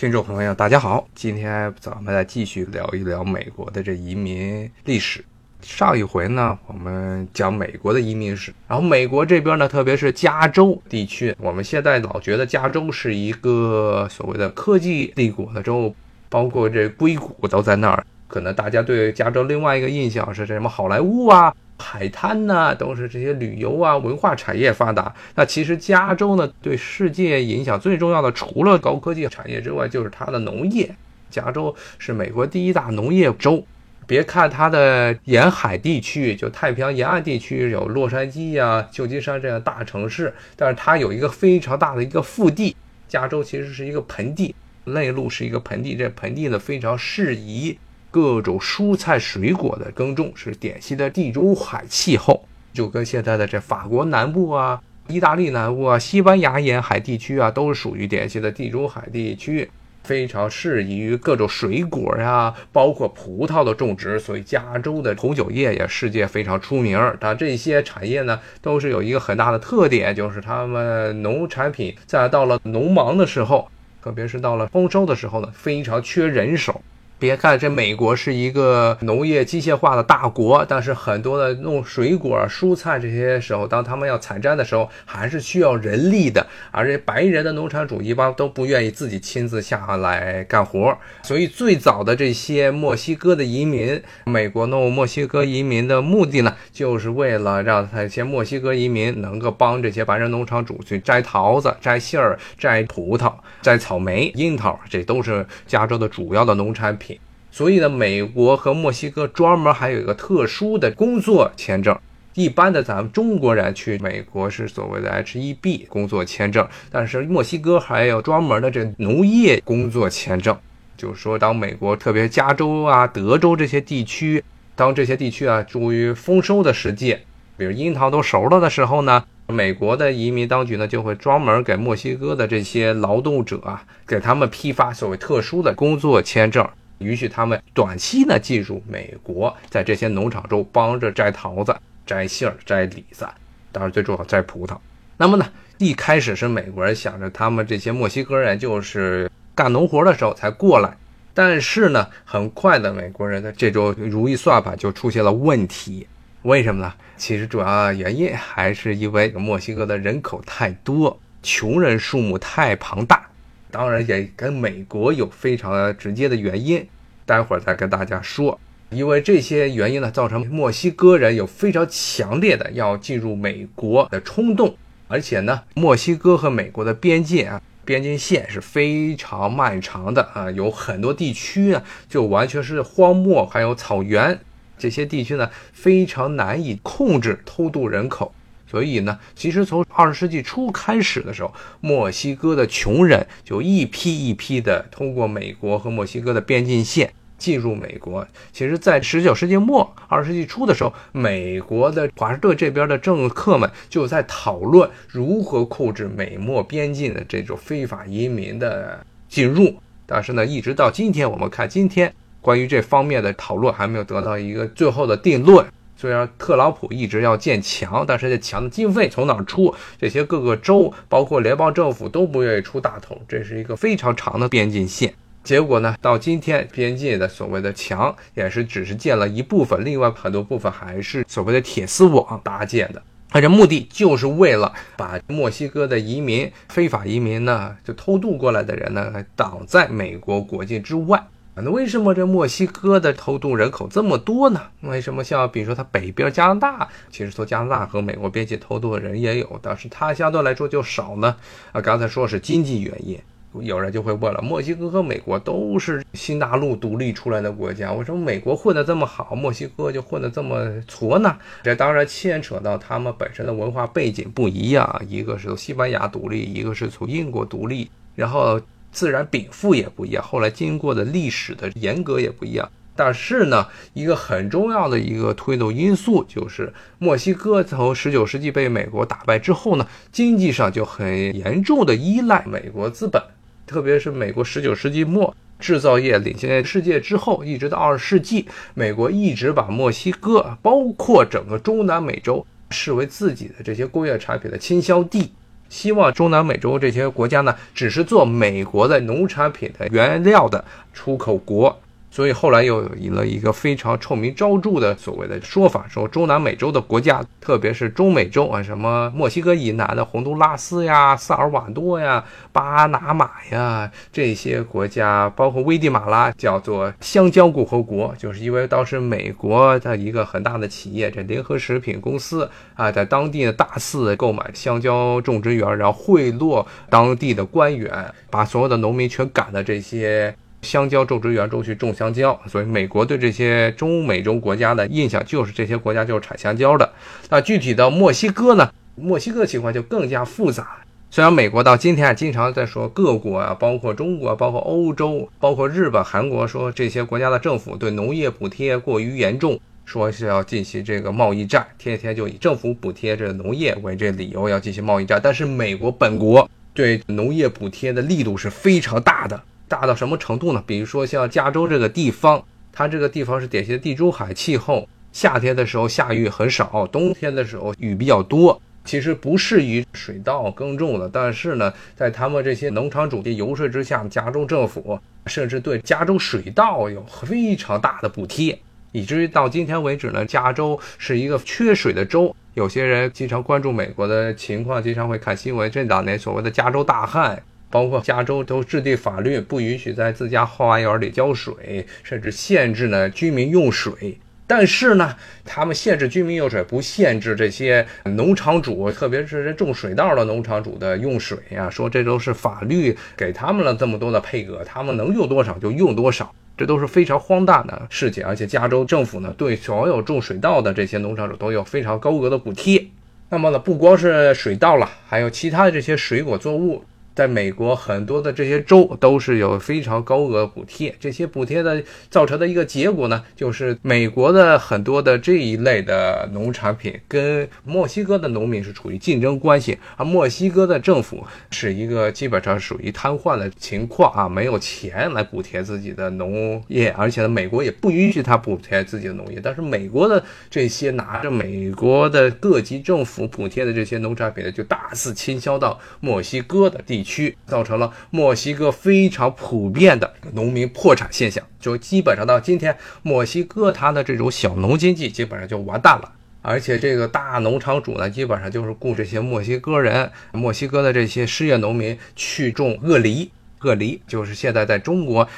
听众朋友，大家好，今天咱们来继续聊一聊美国的这移民历史。上一回呢，我们讲美国的移民史，然后美国这边呢，特别是加州地区，我们现在老觉得加州是一个所谓的科技帝国的州，包括这硅谷都在那儿。可能大家对加州另外一个印象是这什么？好莱坞啊。海滩呢，都是这些旅游啊，文化产业发达。那其实加州呢，对世界影响最重要的，除了高科技产业之外，就是它的农业。加州是美国第一大农业州。别看它的沿海地区，就太平洋沿岸地区有洛杉矶呀、旧金山这样大城市，但是它有一个非常大的一个腹地。加州其实是一个盆地，内陆是一个盆地，这盆地呢非常适宜。各种蔬菜水果的耕种是典型的地中海气候，就跟现在的这法国南部啊、意大利南部啊、西班牙沿海地区啊，都是属于典型的地中海地区，非常适宜于各种水果呀，包括葡萄的种植。所以加州的红酒业也世界非常出名。但这些产业呢，都是有一个很大的特点，就是他们农产品在到了农忙的时候，特别是到了丰收的时候呢，非常缺人手。别看这美国是一个农业机械化的大国，但是很多的弄水果、蔬菜这些时候，当他们要采摘的时候，还是需要人力的。而且白人的农场主一般都不愿意自己亲自下来干活，所以最早的这些墨西哥的移民，美国弄墨西哥移民的目的呢，就是为了让这些墨西哥移民能够帮这些白人农场主去摘桃子、摘杏儿、摘葡萄、摘草莓、樱桃，这都是加州的主要的农产品。所以呢，美国和墨西哥专门还有一个特殊的工作签证。一般的咱们中国人去美国是所谓的 H-1B 工作签证，但是墨西哥还有专门的这农业工作签证。就是说，当美国特别加州啊、德州这些地区，当这些地区啊处于丰收的时节，比如樱桃都熟了的时候呢，美国的移民当局呢就会专门给墨西哥的这些劳动者啊，给他们批发所谓特殊的工作签证。允许他们短期呢进入美国，在这些农场中帮着摘桃子、摘杏儿、摘李子，当然最重要摘葡萄。那么呢，一开始是美国人想着他们这些墨西哥人就是干农活的时候才过来，但是呢，很快的美国人的这种如意算盘就出现了问题。为什么呢？其实主要原因还是因为墨西哥的人口太多，穷人数目太庞大。当然也跟美国有非常直接的原因，待会儿再跟大家说。因为这些原因呢，造成墨西哥人有非常强烈的要进入美国的冲动。而且呢，墨西哥和美国的边界啊，边境线是非常漫长的啊，有很多地区啊，就完全是荒漠，还有草原，这些地区呢，非常难以控制偷渡人口。所以呢，其实从二十世纪初开始的时候，墨西哥的穷人就一批一批的通过美国和墨西哥的边境线进入美国。其实，在十九世纪末、二十世纪初的时候，美国的华盛顿这边的政客们就在讨论如何控制美墨边境的这种非法移民的进入。但是呢，一直到今天，我们看今天关于这方面的讨论还没有得到一个最后的定论。虽然特朗普一直要建墙，但是这墙的经费从哪儿出？这些各个州，包括联邦政府都不愿意出大头。这是一个非常长的边境线。结果呢，到今天边界的所谓的墙也是只是建了一部分，另外很多部分还是所谓的铁丝网搭建的。它这目的就是为了把墨西哥的移民、非法移民呢，就偷渡过来的人呢，挡在美国国境之外。那为什么这墨西哥的偷渡人口这么多呢？为什么像比如说它北边加拿大，其实从加拿大和美国边界偷渡的人也有，但是它相对来说就少呢？啊，刚才说是经济原因，有人就会问了：墨西哥和美国都是新大陆独立出来的国家，为什么美国混得这么好，墨西哥就混得这么挫呢？这当然牵扯到他们本身的文化背景不一样，一个是从西班牙独立，一个是从英国独立，然后。自然禀赋也不一样，后来经过的历史的严格也不一样。但是呢，一个很重要的一个推动因素就是，墨西哥从十九世纪被美国打败之后呢，经济上就很严重的依赖美国资本，特别是美国十九世纪末制造业领先世界之后，一直到二十世纪，美国一直把墨西哥，包括整个中南美洲视为自己的这些工业产品的倾销地。希望中南美洲这些国家呢，只是做美国的农产品的原料的出口国。所以后来又有了一个非常臭名昭著的所谓的说法，说中南美洲的国家，特别是中美洲啊，什么墨西哥以南的洪都拉斯呀、萨尔瓦多呀、巴拿马呀这些国家，包括危地马拉，叫做香蕉共和国，就是因为当时美国的一个很大的企业，这联合食品公司啊，在当地的大肆购买香蕉种植园，然后贿赂当地的官员，把所有的农民全赶到这些。香蕉种植园中去种香蕉，所以美国对这些中美洲国家的印象就是这些国家就是产香蕉的。那具体到墨西哥呢？墨西哥情况就更加复杂。虽然美国到今天啊经常在说各国啊，包括中国、包括欧洲、包括日本、韩国，说这些国家的政府对农业补贴过于严重，说是要进行这个贸易战，天天就以政府补贴这农业为这理由要进行贸易战。但是美国本国对农业补贴的力度是非常大的。大到什么程度呢？比如说像加州这个地方，它这个地方是典型的地中海气候，夏天的时候下雨很少，冬天的时候雨比较多，其实不适宜水稻耕种的。但是呢，在他们这些农场主的游说之下，加州政府甚至对加州水稻有非常大的补贴，以至于到今天为止呢，加州是一个缺水的州。有些人经常关注美国的情况，经常会看新闻，这两年所谓的加州大旱。包括加州都制定法律，不允许在自家后花园里浇水，甚至限制呢居民用水。但是呢，他们限制居民用水，不限制这些农场主，特别是这种水稻的农场主的用水呀。说这都是法律给他们了这么多的配额，他们能用多少就用多少，这都是非常荒诞的事情。而且加州政府呢，对所有种水稻的这些农场主都有非常高额的补贴。那么呢，不光是水稻了，还有其他的这些水果作物。在美国，很多的这些州都是有非常高额补贴。这些补贴的造成的一个结果呢，就是美国的很多的这一类的农产品跟墨西哥的农民是处于竞争关系，而墨西哥的政府是一个基本上属于瘫痪的情况啊，没有钱来补贴自己的农业，而且呢，美国也不允许他补贴自己的农业。但是美国的这些拿着美国的各级政府补贴的这些农产品呢，就大肆倾销到墨西哥的地。区区造成了墨西哥非常普遍的农民破产现象，就基本上到今天，墨西哥它的这种小农经济基本上就完蛋了。而且这个大农场主呢，基本上就是雇这些墨西哥人、墨西哥的这些失业农民去种鳄梨。鳄梨就是现在在中国，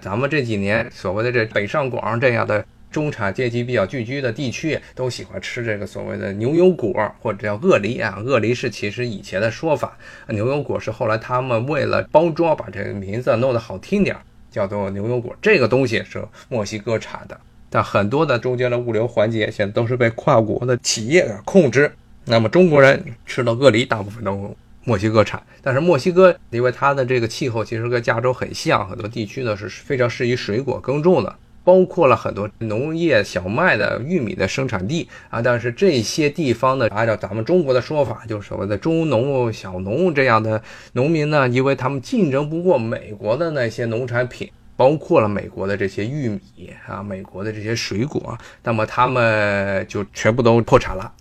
咱们这几年所谓的这北上广这样的。中产阶级比较聚居的地区都喜欢吃这个所谓的牛油果，或者叫鳄梨啊。鳄梨是其实以前的说法，牛油果是后来他们为了包装，把这个名字弄得好听点，叫做牛油果。这个东西是墨西哥产的，但很多的中间的物流环节现在都是被跨国的企业控制。那么中国人吃的鳄梨大部分都墨西哥产，但是墨西哥因为它的这个气候其实跟加州很像，很多地区呢是非常适宜水果耕种的。包括了很多农业小麦的玉米的生产地啊，但是这些地方呢，按照咱们中国的说法，就是所谓的中农小农这样的农民呢，因为他们竞争不过美国的那些农产品，包括了美国的这些玉米啊，美国的这些水果，那么他们就全部都破产了。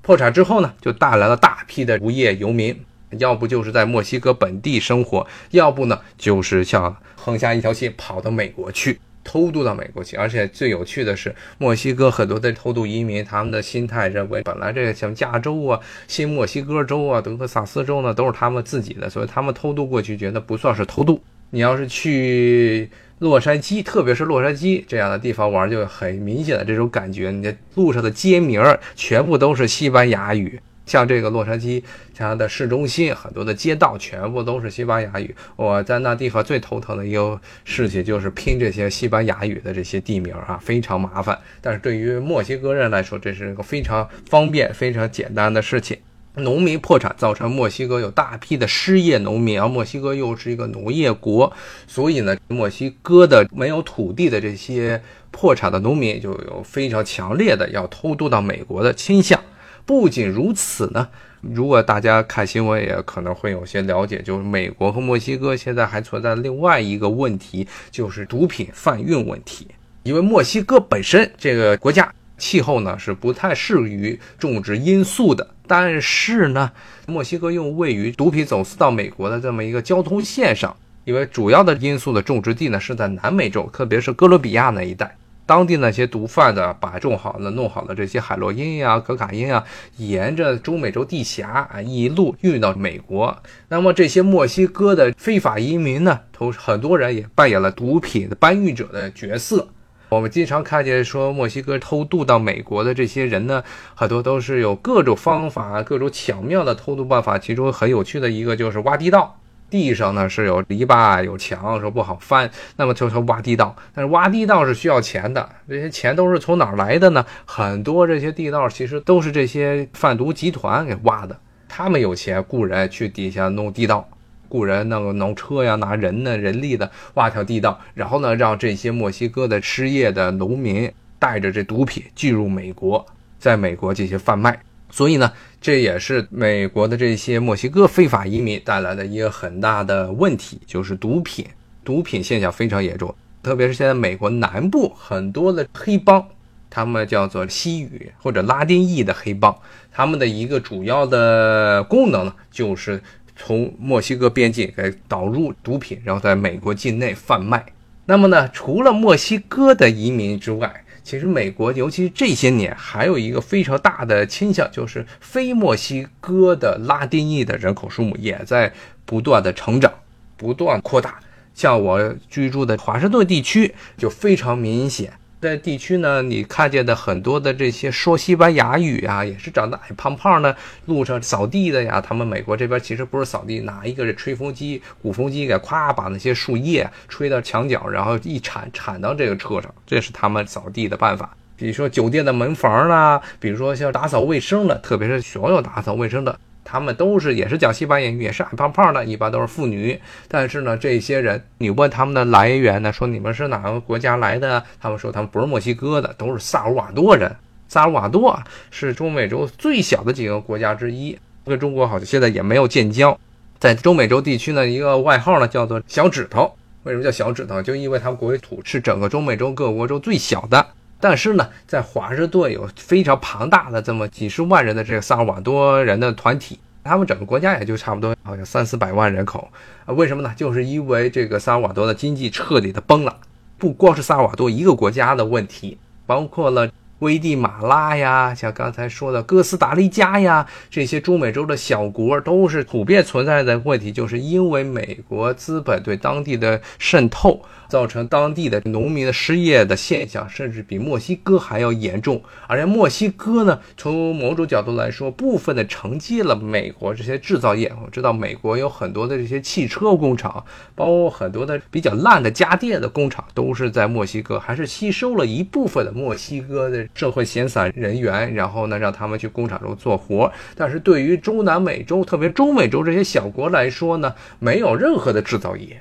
破产之后呢，就带来了大批的无业游民，要不就是在墨西哥本地生活，要不呢就是像横下一条心跑到美国去。偷渡到美国去，而且最有趣的是，墨西哥很多的偷渡移民，他们的心态认为，本来这个像加州啊、新墨西哥州啊、德克萨斯州呢，都是他们自己的，所以他们偷渡过去，觉得不算是偷渡。你要是去洛杉矶，特别是洛杉矶这样的地方玩，就很明显的这种感觉，你的路上的街名全部都是西班牙语。像这个洛杉矶，它的市中心很多的街道全部都是西班牙语。我在那地方最头疼的一个事情就是拼这些西班牙语的这些地名啊，非常麻烦。但是对于墨西哥人来说，这是一个非常方便、非常简单的事情。农民破产造成墨西哥有大批的失业农民，而墨西哥又是一个农业国，所以呢，墨西哥的没有土地的这些破产的农民就有非常强烈的要偷渡到美国的倾向。不仅如此呢，如果大家看新闻，也可能会有些了解，就是美国和墨西哥现在还存在另外一个问题，就是毒品贩运问题。因为墨西哥本身这个国家气候呢是不太适于种植罂粟的。但是呢，墨西哥又位于毒品走私到美国的这么一个交通线上，因为主要的罂粟的种植地呢是在南美洲，特别是哥伦比亚那一带。当地那些毒贩的把种好的、弄好的这些海洛因呀、可卡因啊，沿着中美洲地峡啊一路运到美国。那么这些墨西哥的非法移民呢，都很多人也扮演了毒品的搬运者的角色。我们经常看见说墨西哥偷渡到美国的这些人呢，很多都是有各种方法、各种巧妙的偷渡办法。其中很有趣的一个就是挖地道。地上呢是有篱笆有墙，说不好翻，那么就说挖地道。但是挖地道是需要钱的，这些钱都是从哪儿来的呢？很多这些地道其实都是这些贩毒集团给挖的，他们有钱雇人去底下弄地道，雇人弄个弄车呀，拿人呢人力的挖条地道，然后呢让这些墨西哥的失业的农民带着这毒品进入美国，在美国进行贩卖。所以呢，这也是美国的这些墨西哥非法移民带来的一个很大的问题，就是毒品，毒品现象非常严重。特别是现在美国南部很多的黑帮，他们叫做西语或者拉丁裔的黑帮，他们的一个主要的功能呢，就是从墨西哥边境给导入毒品，然后在美国境内贩卖。那么呢，除了墨西哥的移民之外，其实美国，尤其这些年，还有一个非常大的倾向，就是非墨西哥的拉丁裔的人口数目也在不断的成长，不断扩大。像我居住的华盛顿地区就非常明显。在地区呢，你看见的很多的这些说西班牙语啊，也是长得矮胖胖的，路上扫地的呀。他们美国这边其实不是扫地，拿一个吹风机、鼓风机给咵把那些树叶吹到墙角，然后一铲铲到这个车上，这是他们扫地的办法。比如说酒店的门房啦，比如说像打扫卫生的，特别是所有打扫卫生的。他们都是也是讲西班牙语，也是矮胖胖的，一般都是妇女。但是呢，这些人你问他们的来源呢，说你们是哪个国家来的？他们说他们不是墨西哥的，都是萨尔瓦多人。萨尔瓦多是中美洲最小的几个国家之一，跟中国好像现在也没有建交。在中美洲地区呢，一个外号呢叫做小指头。为什么叫小指头？就因为他们国土是整个中美洲各国中最小的。但是呢，在华盛顿有非常庞大的这么几十万人的这个萨尔瓦多人的团体，他们整个国家也就差不多好像三四百万人口啊。为什么呢？就是因为这个萨尔瓦多的经济彻底的崩了，不光是萨尔瓦多一个国家的问题，包括了。危地马拉呀，像刚才说的哥斯达黎加呀，这些中美洲的小国都是普遍存在的问题，就是因为美国资本对当地的渗透，造成当地的农民的失业的现象，甚至比墨西哥还要严重。而且墨西哥呢，从某种角度来说，部分的承接了美国这些制造业。我知道美国有很多的这些汽车工厂，包括很多的比较烂的家电的工厂，都是在墨西哥，还是吸收了一部分的墨西哥的。社会闲散人员，然后呢，让他们去工厂中做活。但是对于中南美洲，特别中美洲这些小国来说呢，没有任何的制造业，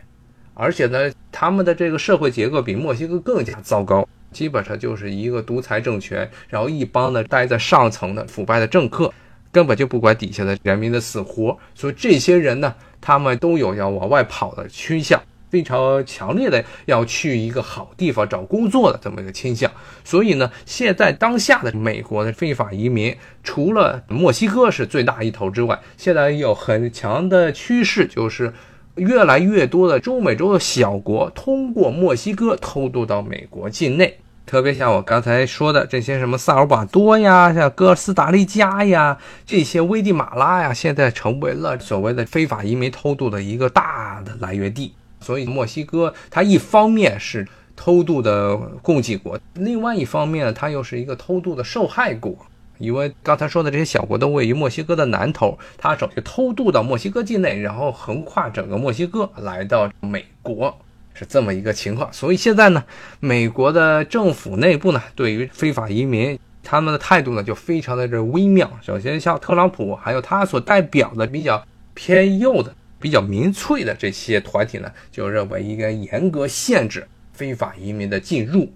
而且呢，他们的这个社会结构比墨西哥更加糟糕，基本上就是一个独裁政权，然后一帮呢待在上层的腐败的政客，根本就不管底下的人民的死活。所以这些人呢，他们都有要往外跑的倾向。非常强烈的要去一个好地方找工作的这么一个倾向，所以呢，现在当下的美国的非法移民，除了墨西哥是最大一头之外，现在有很强的趋势，就是越来越多的中美洲的小国通过墨西哥偷渡到美国境内，特别像我刚才说的这些什么萨尔瓦多呀，像哥斯达黎加呀，这些危地马拉呀，现在成为了所谓的非法移民偷渡的一个大的来源地。所以，墨西哥它一方面是偷渡的供给国，另外一方面它又是一个偷渡的受害国。因为刚才说的这些小国都位于墨西哥的南头，它首先偷渡到墨西哥境内，然后横跨整个墨西哥来到美国，是这么一个情况。所以现在呢，美国的政府内部呢，对于非法移民，他们的态度呢就非常的这微妙。首先，像特朗普，还有他所代表的比较偏右的。比较民粹的这些团体呢，就认为应该严格限制非法移民的进入，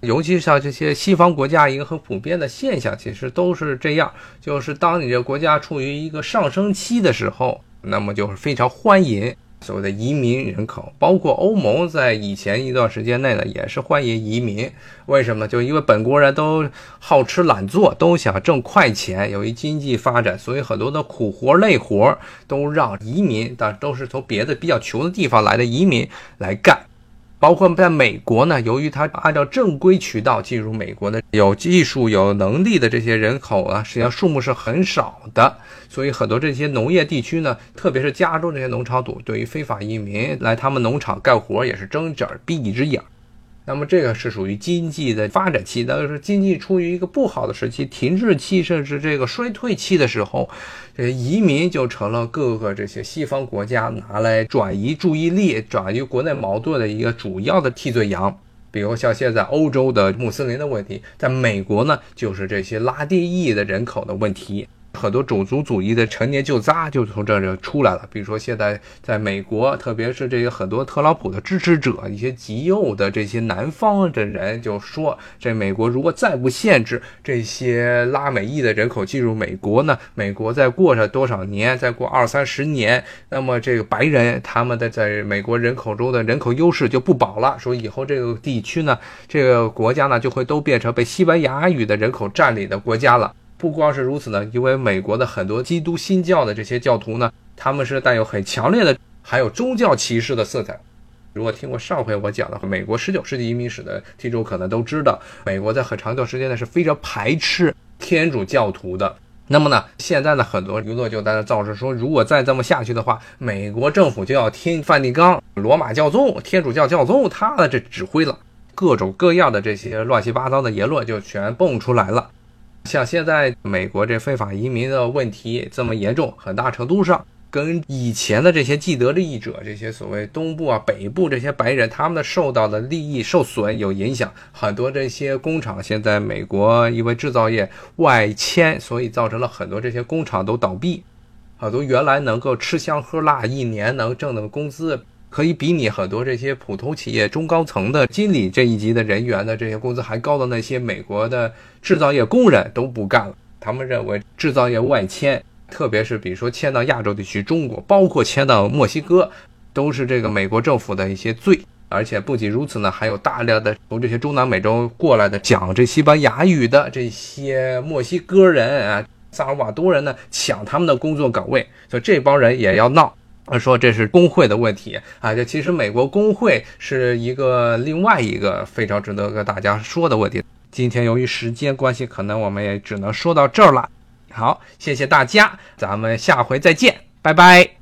尤其像这些西方国家一个很普遍的现象，其实都是这样，就是当你这国家处于一个上升期的时候，那么就是非常欢迎所谓的移民人口，包括欧盟在以前一段时间内呢，也是欢迎移民。为什么？就因为本国人都好吃懒做，都想挣快钱，由于经济发展，所以很多的苦活累活都让移民，但都是从别的比较穷的地方来的移民来干。包括在美国呢，由于它按照正规渠道进入美国的有技术、有能力的这些人口啊，实际上数目是很少的，所以很多这些农业地区呢，特别是加州这些农场主，对于非法移民来他们农场干活也是睁一只眼闭一只眼。那么这个是属于经济的发展期，但是经济处于一个不好的时期、停滞期，甚至这个衰退期的时候，这移民就成了各个这些西方国家拿来转移注意力、转移国内矛盾的一个主要的替罪羊。比如像现在欧洲的穆斯林的问题，在美国呢，就是这些拉丁裔的人口的问题。很多种族主义的陈年旧渣就从这儿出来了。比如说，现在在美国，特别是这些很多特朗普的支持者，一些极右的这些南方的人就说，这美国如果再不限制这些拉美裔的人口进入美国呢，美国再过上多少年，再过二三十年，那么这个白人他们的在美国人口中的人口优势就不保了。说以后这个地区呢，这个国家呢，就会都变成被西班牙语的人口占领的国家了。不光是如此呢，因为美国的很多基督新教的这些教徒呢，他们是带有很强烈的还有宗教歧视的色彩。如果听过上回我讲的话美国十九世纪移民史的听众可能都知道，美国在很长一段时间呢是非常排斥天主教徒的。那么呢，现在呢很多娱乐就在那造势说，如果再这么下去的话，美国政府就要听梵蒂冈、罗马教宗、天主教教宗他的这指挥了，各种各样的这些乱七八糟的言论就全蹦出来了。像现在美国这非法移民的问题这么严重，很大程度上跟以前的这些既得利益者，这些所谓东部啊、北部这些白人，他们的受到的利益受损有影响。很多这些工厂现在美国因为制造业外迁，所以造成了很多这些工厂都倒闭。很多原来能够吃香喝辣，一年能挣的工资。可以比你很多这些普通企业中高层的经理这一级的人员的这些工资还高的那些美国的制造业工人都不干了。他们认为制造业外迁，特别是比如说迁到亚洲地区，中国包括迁到墨西哥，都是这个美国政府的一些罪。而且不仅如此呢，还有大量的从这些中南美洲过来的讲这西班牙语的这些墨西哥人啊、萨尔瓦多人呢，抢他们的工作岗位，所以这帮人也要闹。说这是工会的问题啊，就其实美国工会是一个另外一个非常值得跟大家说的问题。今天由于时间关系，可能我们也只能说到这儿了。好，谢谢大家，咱们下回再见，拜拜。